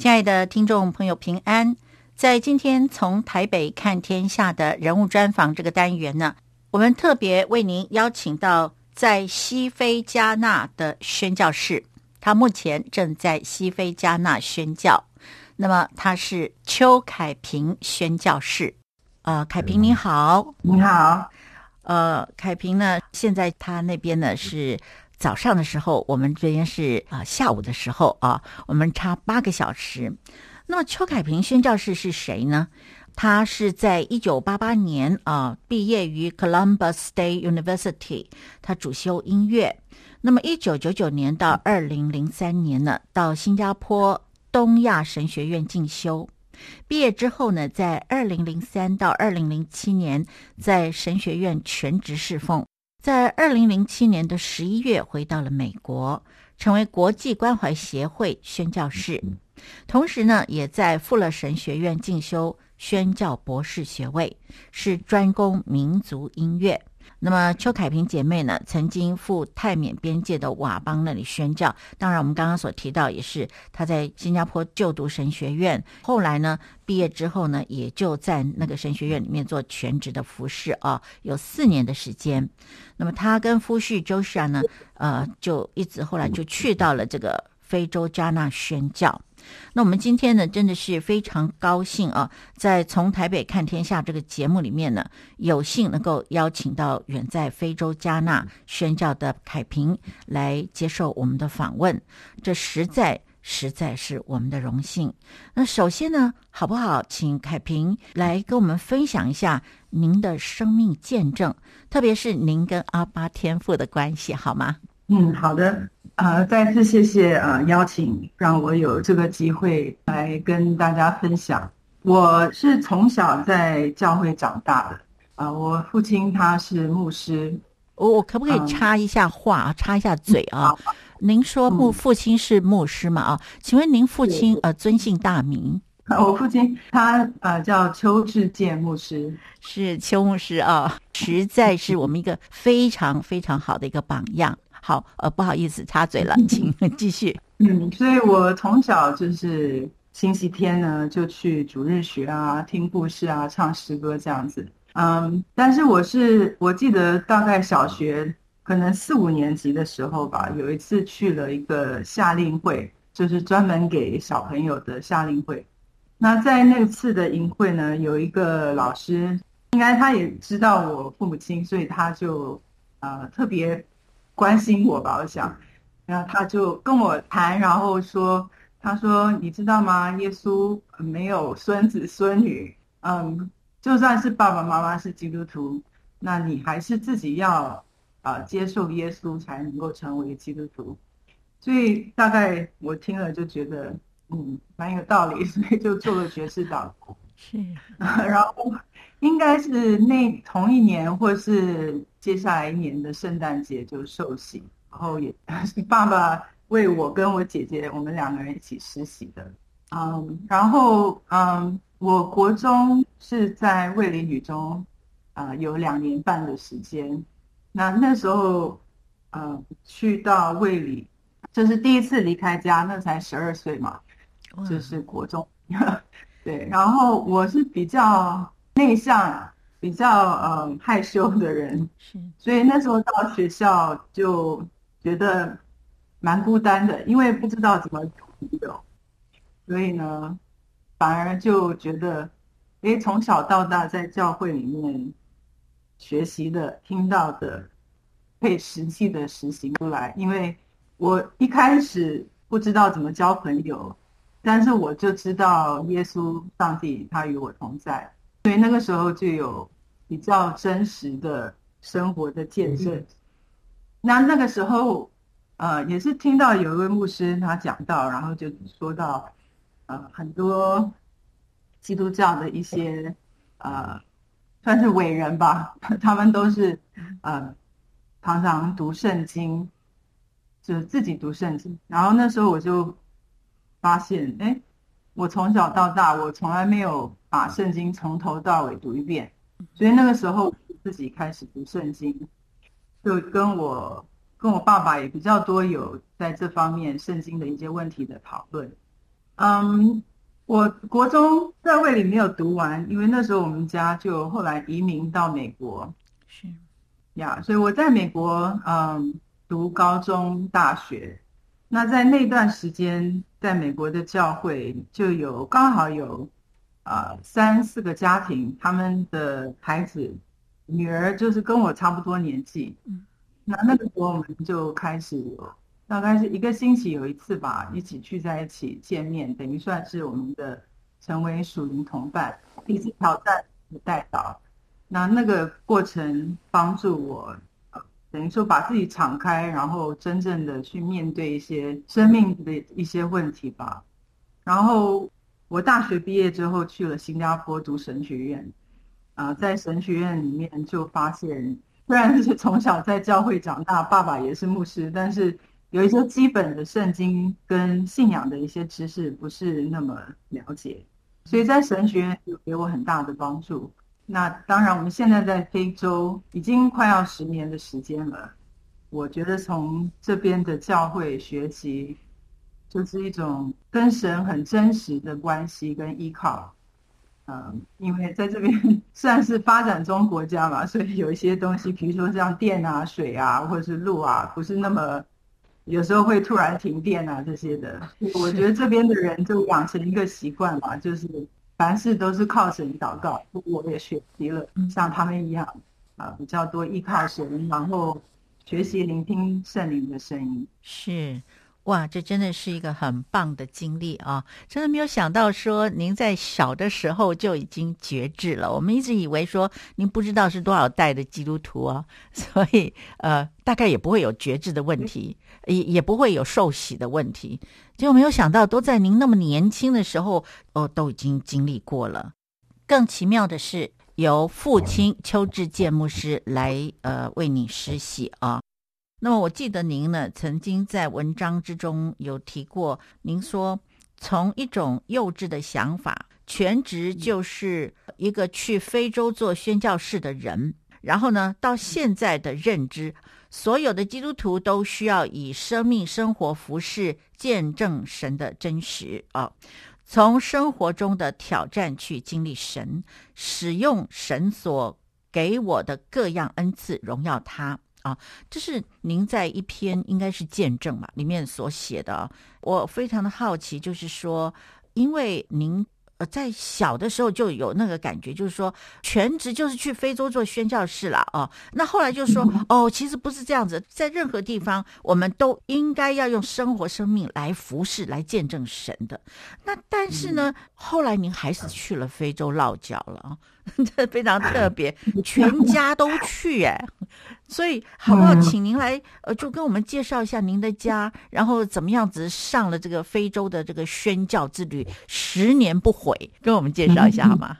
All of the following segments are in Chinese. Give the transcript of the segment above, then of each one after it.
亲爱的听众朋友，平安！在今天从台北看天下的人物专访这个单元呢，我们特别为您邀请到在西非加纳的宣教士，他目前正在西非加纳宣教。那么他是邱凯平宣教士。呃，凯平你好，你好。呃，凯平呢，现在他那边呢是。早上的时候，我们这边是啊、下午的时候啊，我们差八个小时。那么邱凯平宣教士是谁呢？他是在一九八八年啊毕业于 Columbus State University，他主修音乐。那么一九九九年到二零零三年呢，到新加坡东亚神学院进修。毕业之后呢，在二零零三到二零零七年在神学院全职侍奉。在二零零七年的十一月回到了美国，成为国际关怀协会宣教士，同时呢，也在富勒神学院进修宣教博士学位，是专攻民族音乐。那么邱凯平姐妹呢，曾经赴泰缅边界的佤邦那里宣教。当然，我们刚刚所提到也是她在新加坡就读神学院，后来呢，毕业之后呢，也就在那个神学院里面做全职的服侍啊，有四年的时间。那么她跟夫婿周士啊呢，呃，就一直后来就去到了这个非洲加纳宣教。那我们今天呢，真的是非常高兴啊，在从台北看天下这个节目里面呢，有幸能够邀请到远在非洲加纳宣教的凯平来接受我们的访问，这实在实在是我们的荣幸。那首先呢，好不好，请凯平来跟我们分享一下您的生命见证，特别是您跟阿巴天父的关系，好吗？嗯，好的。呃，再次谢谢啊、呃、邀请，让我有这个机会来跟大家分享。我是从小在教会长大的啊、呃，我父亲他是牧师。我我可不可以插一下话，嗯、插一下嘴啊？嗯、您说父父亲是牧师嘛？啊、嗯，请问您父亲呃尊姓大名？我父亲他呃叫邱志健牧师，是邱牧师啊，实在是我们一个非常非常好的一个榜样。好，呃，不好意思，插嘴了，请 继续。嗯，所以我从小就是星期天呢，就去主日学啊，听故事啊，唱诗歌这样子。嗯，但是我是我记得大概小学可能四五年级的时候吧，有一次去了一个夏令会，就是专门给小朋友的夏令会。那在那次的营会呢，有一个老师，应该他也知道我父母亲，所以他就呃特别。关心我吧，我想，然后他就跟我谈，然后说，他说，你知道吗？耶稣没有孙子孙女，嗯，就算是爸爸妈妈是基督徒，那你还是自己要啊、呃、接受耶稣才能够成为基督徒。所以大概我听了就觉得，嗯，蛮有道理，所以就做了爵士祷告。是，然后应该是那同一年，或是接下来一年的圣诞节就受洗，然后也是 爸爸为我跟我姐姐，我们两个人一起实习的。嗯，然后嗯，我国中是在卫理女中，啊、呃，有两年半的时间。那那时候，嗯，去到卫理，就是第一次离开家，那才十二岁嘛，就是国中。对，然后我是比较内向、比较嗯害羞的人，是，所以那时候到学校就觉得蛮孤单的，因为不知道怎么交朋友，所以呢，反而就觉得，诶，从小到大在教会里面学习的、听到的，可以实际的实行出来，因为我一开始不知道怎么交朋友。但是我就知道耶稣上帝他与我同在，所以那个时候就有比较真实的生活的见证。那那个时候，呃，也是听到有一位牧师他讲到，然后就说到，呃，很多基督教的一些呃，算是伟人吧，他们都是呃，常常读圣经，就是自己读圣经。然后那时候我就。发现，哎，我从小到大，我从来没有把圣经从头到尾读一遍，所以那个时候自己开始读圣经，就跟我跟我爸爸也比较多有在这方面圣经的一些问题的讨论，嗯，我国中在卫里没有读完，因为那时候我们家就后来移民到美国。是呀，yeah, 所以我在美国嗯读高中、大学。那在那段时间，在美国的教会就有刚好有啊、呃、三四个家庭，他们的孩子女儿就是跟我差不多年纪。嗯，那那个时候我们就开始有大概是一个星期有一次吧，一起聚在一起见面，等于算是我们的成为属灵同伴，一次挑战带导。那那个过程帮助我，等于说把自己敞开，然后真正的去面对一些生命的一些问题吧。然后我大学毕业之后去了新加坡读神学院，啊，在神学院里面就发现，虽然是从小在教会长大，爸爸也是牧师，但是有一些基本的圣经跟信仰的一些知识不是那么了解，所以在神学院有给我很大的帮助。那当然，我们现在在非洲已经快要十年的时间了。我觉得从这边的教会学习，就是一种跟神很真实的关系跟依靠。嗯，因为在这边 算是发展中国家嘛，所以有一些东西，比如说像电啊、水啊，或者是路啊，不是那么有时候会突然停电啊这些的。我觉得这边的人就养成一个习惯嘛，就是。凡事都是靠神祷告，我也学习了像他们一样啊，比较多依靠神，然后学习聆听圣灵的声音。是，哇，这真的是一个很棒的经历啊！真的没有想到说您在小的时候就已经决志了。我们一直以为说您不知道是多少代的基督徒啊，所以呃，大概也不会有决志的问题。也也不会有受洗的问题，结果没有想到，都在您那么年轻的时候，哦，都已经经历过了。更奇妙的是，由父亲邱志健牧师来呃为你施洗啊。那么我记得您呢，曾经在文章之中有提过，您说从一种幼稚的想法，全职就是一个去非洲做宣教士的人，然后呢，到现在的认知。所有的基督徒都需要以生命、生活、服饰见证神的真实啊！从生活中的挑战去经历神，使用神所给我的各样恩赐，荣耀他啊！这是您在一篇应该是见证嘛里面所写的啊。我非常的好奇，就是说，因为您。呃，在小的时候就有那个感觉，就是说全职就是去非洲做宣教士了哦。那后来就说，哦，其实不是这样子，在任何地方我们都应该要用生活、生命来服侍、来见证神的。那但是呢，后来您还是去了非洲落脚了啊。这 非常特别，全家都去哎，所以 好不好？请您来呃，就跟我们介绍一下您的家，然后怎么样子上了这个非洲的这个宣教之旅，十年不悔，跟我们介绍一下好吗？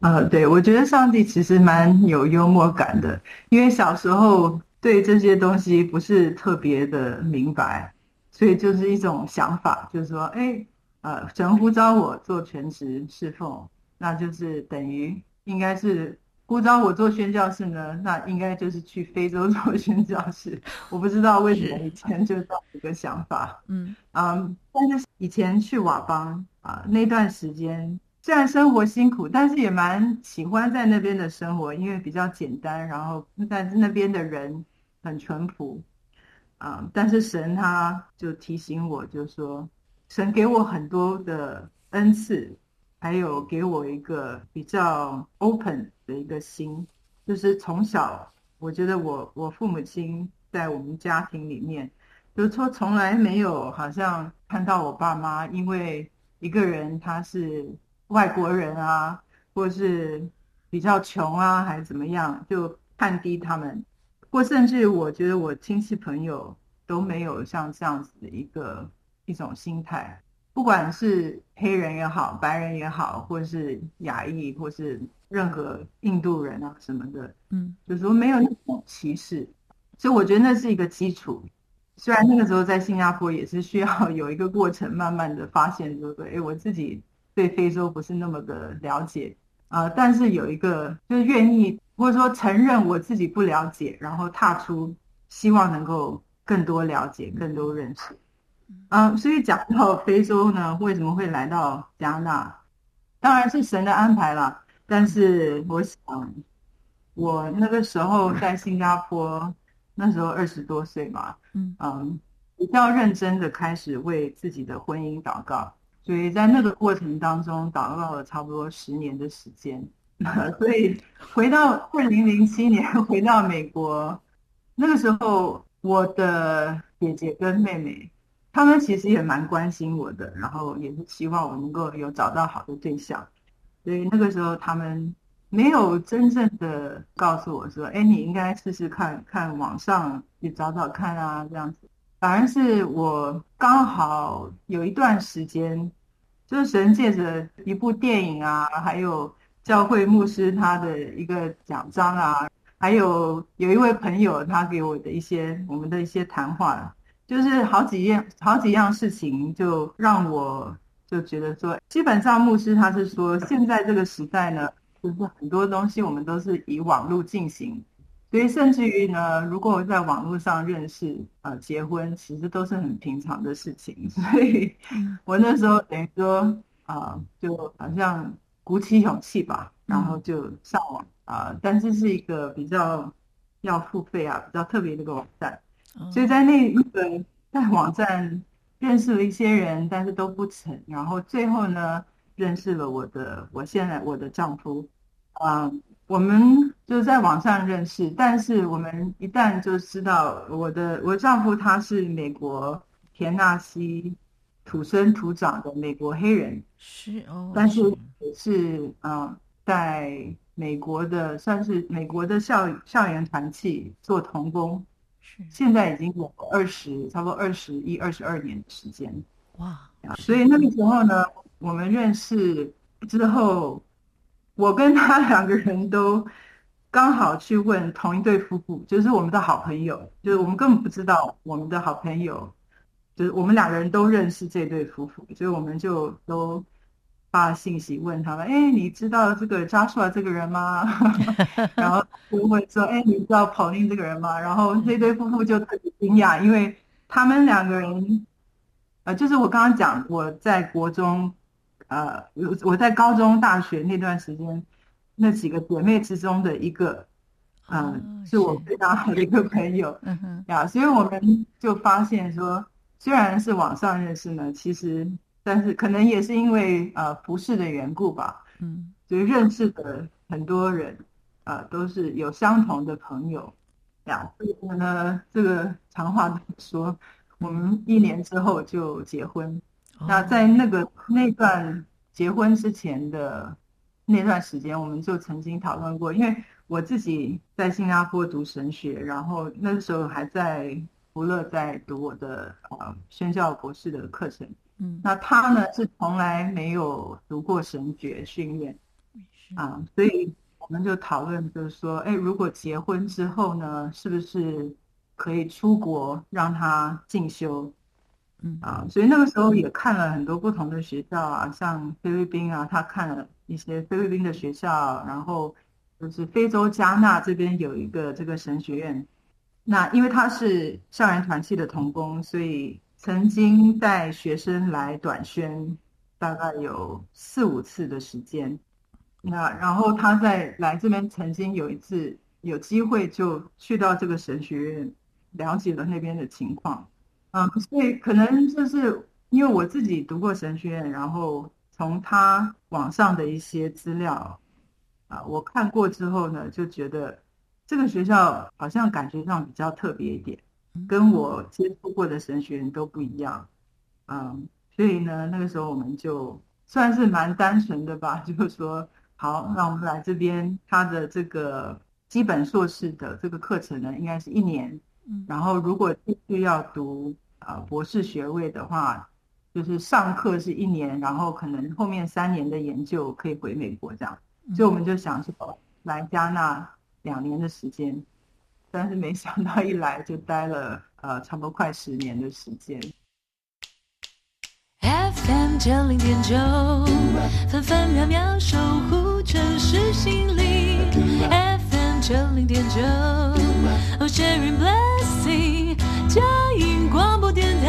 呃，对，我觉得上帝其实蛮有幽默感的，因为小时候对这些东西不是特别的明白，所以就是一种想法，就是说，哎，呃，神呼召我做全职侍奉。那就是等于应该是呼召我做宣教士呢，那应该就是去非洲做宣教士。我不知道为什么以前就这一个想法，嗯嗯，但是以前去瓦邦啊那段时间，虽然生活辛苦，但是也蛮喜欢在那边的生活，因为比较简单，然后但是那边的人很淳朴啊。但是神他就提醒我，就说神给我很多的恩赐。还有给我一个比较 open 的一个心，就是从小我觉得我我父母亲在我们家庭里面，就是说从来没有好像看到我爸妈因为一个人他是外国人啊，或是比较穷啊，还是怎么样，就看低他们，或甚至我觉得我亲戚朋友都没有像这样子的一个一种心态。不管是黑人也好，白人也好，或是亚裔，或是任何印度人啊什么的，嗯，就是说没有那种歧视，所以我觉得那是一个基础。虽然那个时候在新加坡也是需要 有一个过程，慢慢的发现，对不对？哎，我自己对非洲不是那么的了解啊，呃，但是有一个就是愿意，或者说承认我自己不了解，然后踏出希望能够更多了解、更多认识。啊，所以讲到非洲呢，为什么会来到加纳？当然是神的安排了。但是我想，我那个时候在新加坡，那时候二十多岁嘛，嗯嗯，比较认真的开始为自己的婚姻祷告。所以在那个过程当中，祷告了差不多十年的时间。所以回到二零零七年，回到美国，那个时候我的姐姐跟妹妹，他们其实也蛮关心我的，然后也是希望我能够有找到好的对象。所以那个时候他们没有真正的告诉我说：“哎，你应该试试看看网上去找找看啊，这样子。”反而是我刚好有一段时间，就是神借着一部电影啊，还有。教会牧师他的一个奖章啊，还有有一位朋友他给我的一些我们的一些谈话，就是好几样好几样事情，就让我就觉得说，基本上牧师他是说，现在这个时代呢，就是很多东西我们都是以网络进行，所以甚至于呢，如果在网络上认识啊、呃、结婚，其实都是很平常的事情，所以我那时候等于说啊、呃，就好像。鼓起勇气吧，然后就上网啊、呃，但是是一个比较要付费啊，比较特别的一个网站，所以在那那个在网站认识了一些人，但是都不成，然后最后呢，认识了我的我现在我的丈夫，啊、呃，我们就在网上认识，但是我们一旦就知道我的我丈夫他是美国田纳西。土生土长的美国黑人。是哦，但是也是嗯、呃，在美国的算是美国的校校园团契做童工，是现在已经有二十差不多二十一二十二年的时间哇，所以那个时候呢，我们认识之后，我跟他两个人都刚好去问同一对夫妇，就是我们的好朋友，就是我们根本不知道我们的好朋友。就是我们两个人都认识这对夫妇，所以我们就都发信息问他们：“哎，你知道这个 Joshua 这个人吗？” 然后就会说：“哎，你知道 Pauline 这个人吗？”然后这对夫妇就特别惊讶，因为他们两个人，呃，就是我刚刚讲我在国中，呃，我在高中、大学那段时间，那几个姐妹之中的一个，嗯、呃，是我非常好的一个朋友，嗯哼，呀，所以我们就发现说。虽然是网上认识呢，其实，但是可能也是因为呃服饰的缘故吧，嗯，所以认识的很多人啊、呃，都是有相同的朋友呀。所以呢，这个长话短说，我们一年之后就结婚。哦、那在那个那段结婚之前的那段时间，我们就曾经讨论过，因为我自己在新加坡读神学，然后那个时候还在。福乐在读我的呃宣教博士的课程，嗯，那他呢是从来没有读过神学训练，啊，所以我们就讨论，就是说，哎，如果结婚之后呢，是不是可以出国让他进修？嗯啊，所以那个时候也看了很多不同的学校啊，像菲律宾啊，他看了一些菲律宾的学校，然后就是非洲加纳这边有一个这个神学院。那因为他是校园团契的童工，所以曾经带学生来短宣，大概有四五次的时间。那然后他在来这边曾经有一次有机会就去到这个神学院，了解了那边的情况。嗯，所以可能就是因为我自己读过神学院，然后从他网上的一些资料啊，我看过之后呢，就觉得。这个学校好像感觉上比较特别一点，跟我接触过的神学人都不一样，嗯，所以呢，那个时候我们就算是蛮单纯的吧，就是说，好，那我们来这边，他的这个基本硕士的这个课程呢，应该是一年，然后如果继续要读啊博士学位的话，就是上课是一年，然后可能后面三年的研究可以回美国这样，所以我们就想说来加纳。两年的时间，但是没想到一来就待了呃，差不多快十年的时间。FM 九零点九，分分秒秒守护城市心灵。FM 九零点九，Sharing Blessing，嘉音广播电台。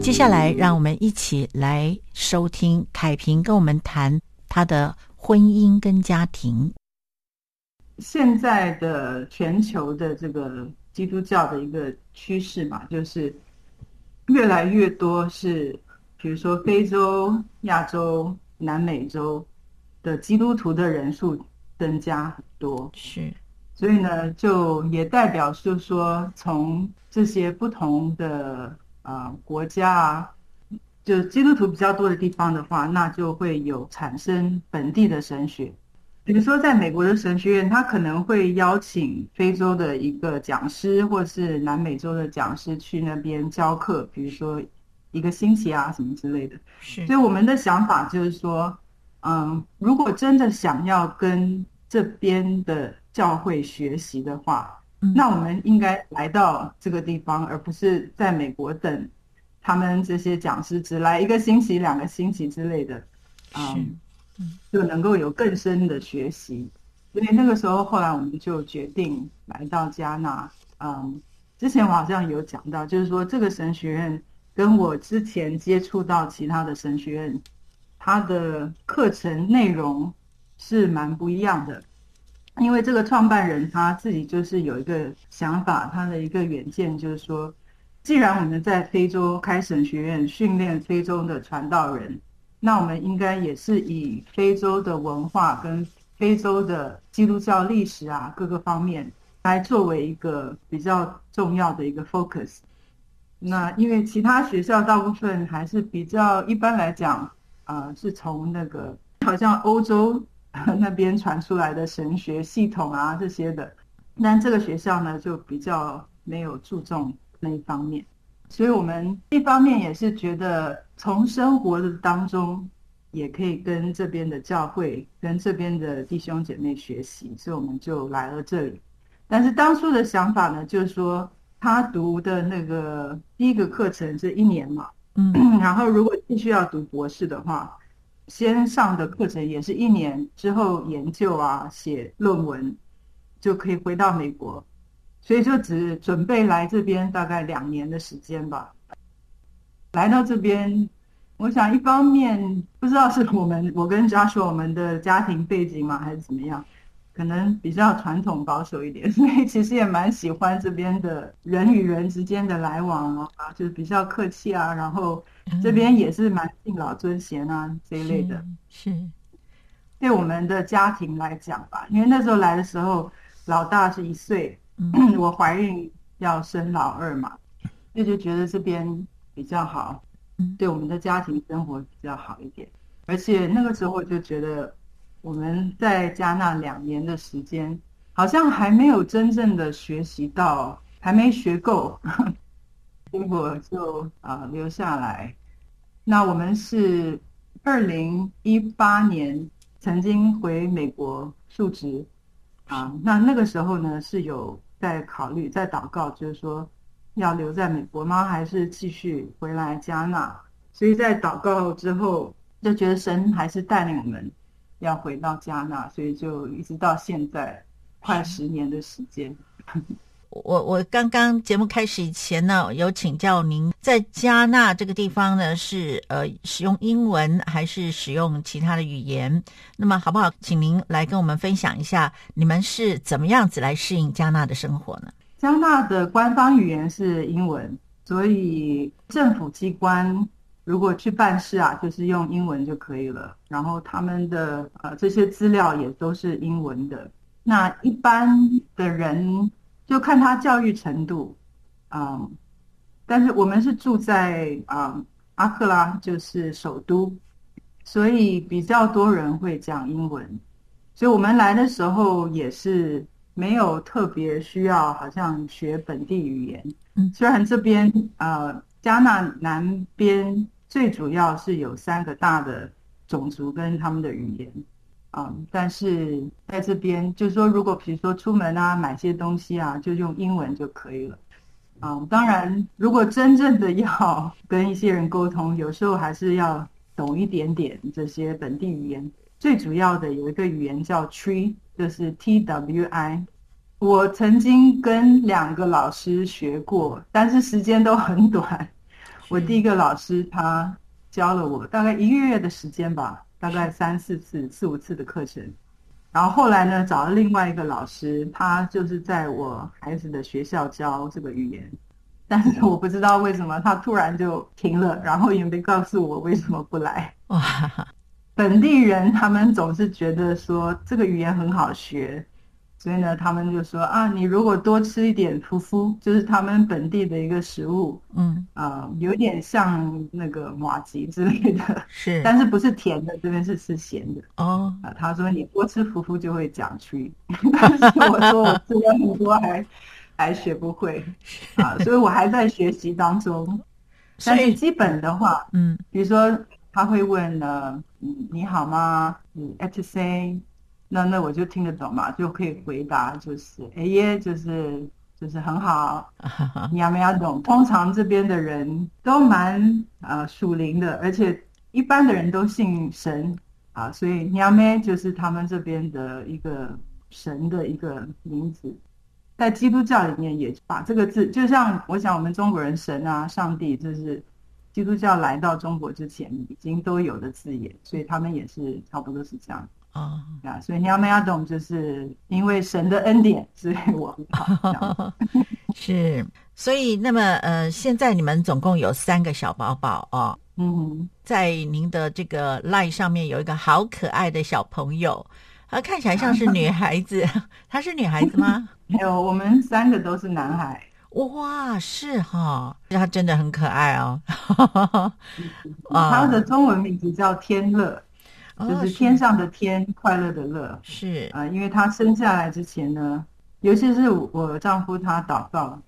接下来，让我们一起来收听凯平跟我们谈他的婚姻跟家庭。现在的全球的这个基督教的一个趋势嘛，就是越来越多是，比如说非洲、亚洲、南美洲的基督徒的人数增加很多。是。所以呢，就也代表就是说，从这些不同的啊、呃、国家啊，就基督徒比较多的地方的话，那就会有产生本地的神学。比如说，在美国的神学院，他可能会邀请非洲的一个讲师，或是南美洲的讲师去那边教课，比如说一个星期啊什么之类的。是。所以我们的想法就是说，嗯，如果真的想要跟这边的教会学习的话，嗯，那我们应该来到这个地方，而不是在美国等他们这些讲师只来一个星期、两个星期之类的，嗯，嗯，就能够有更深的学习。所以那个时候，后来我们就决定来到加纳。嗯，之前我好像有讲到，就是说这个神学院跟我之前接触到其他的神学院，它的课程内容是蛮不一样的。因为这个创办人他自己就是有一个想法，他的一个远见就是说，既然我们在非洲开神学院训练非洲的传道人，那我们应该也是以非洲的文化跟非洲的基督教历史啊各个方面来作为一个比较重要的一个 focus。那因为其他学校大部分还是比较一般来讲啊，是从那个好像欧洲。那边传出来的神学系统啊这些的，但这个学校呢就比较没有注重那一方面，所以我们一方面也是觉得从生活的当中也可以跟这边的教会、跟这边的弟兄姐妹学习，所以我们就来了这里。但是当初的想法呢，就是说他读的那个第一个课程是一年嘛，嗯，然后如果继续要读博士的话。先上的课程也是一年之后研究啊，写论文就可以回到美国，所以就只准备来这边大概两年的时间吧。来到这边，我想一方面不知道是我们我跟 Joshua 我们的家庭背景嘛，还是怎么样。可能比较传统保守一点，所以其实也蛮喜欢这边的人与人之间的来往啊，就是比较客气啊，然后这边也是蛮敬老尊贤啊、嗯、这一类的。是，是对我们的家庭来讲吧，因为那时候来的时候，老大是一岁，嗯、我怀孕要生老二嘛，那就觉得这边比较好，对我们的家庭生活比较好一点，而且那个时候我就觉得。我们在加纳两年的时间，好像还没有真正的学习到，还没学够，结果就啊、呃、留下来。那我们是二零一八年曾经回美国述职啊，那那个时候呢是有在考虑，在祷告，就是说要留在美国吗？还是继续回来加纳？所以在祷告之后，就觉得神还是带领我们。要回到加纳，所以就一直到现在快十年的时间。我我刚刚节目开始以前呢，有请教您，在加纳这个地方呢，是呃使用英文还是使用其他的语言？那么好不好，请您来跟我们分享一下，你们是怎么样子来适应加纳的生活呢？加纳的官方语言是英文，所以政府机关。如果去办事啊，就是用英文就可以了。然后他们的呃这些资料也都是英文的。那一般的人就看他教育程度，嗯，但是我们是住在啊、嗯、阿克拉，就是首都，所以比较多人会讲英文。所以我们来的时候也是没有特别需要，好像学本地语言。嗯，虽然这边呃。加纳南边最主要是有三个大的种族跟他们的语言，嗯，但是在这边就是说，如果比如说出门啊买些东西啊，就用英文就可以了，嗯，当然如果真正的要 跟一些人沟通，有时候还是要懂一点点这些本地语言。最主要的有一个语言叫 Tree，就是 T W I。我曾经跟两个老师学过，但是时间都很短。我第一个老师他教了我大概一个月的时间吧，大概三四次、四五次的课程。然后后来呢，找了另外一个老师，他就是在我孩子的学校教这个语言，但是我不知道为什么他突然就停了，然后也没告诉我为什么不来。哇，本地人他们总是觉得说这个语言很好学。所以呢，他们就说啊，你如果多吃一点夫夫，就是他们本地的一个食物，嗯啊、呃，有点像那个马吉之类的，是，但是不是甜的，这边是吃咸的哦。啊，他说你多吃夫夫就会讲出，但是我说我吃了很多还还学不会啊，所以我还在学习当中。但是基本的话，嗯，比如说他会问呢，你好吗？你 at say。那那我就听得懂嘛，就可以回答，就是哎耶，就是就是很好，你要没要懂？通常这边的人都蛮呃属灵的，而且一般的人都信神啊，所以你要没就是他们这边的一个神的一个名字，在基督教里面也把这个字，就像我想我们中国人神啊、上帝，就是基督教来到中国之前已经都有的字眼，所以他们也是差不多是这样。哦，那，所以你要没要懂，就是因为神的恩典，所以我很好。是，所以那么呃，现在你们总共有三个小宝宝哦。嗯，在您的这个 line 上面有一个好可爱的小朋友，他看起来像是女孩子，她是女孩子吗？没有，我们三个都是男孩。哇，是哈、哦，他真的很可爱哦。他的中文名字叫天乐。就是天上的天，快乐的乐，是。啊，因为他生下来之前呢，尤其是我丈夫他祷告，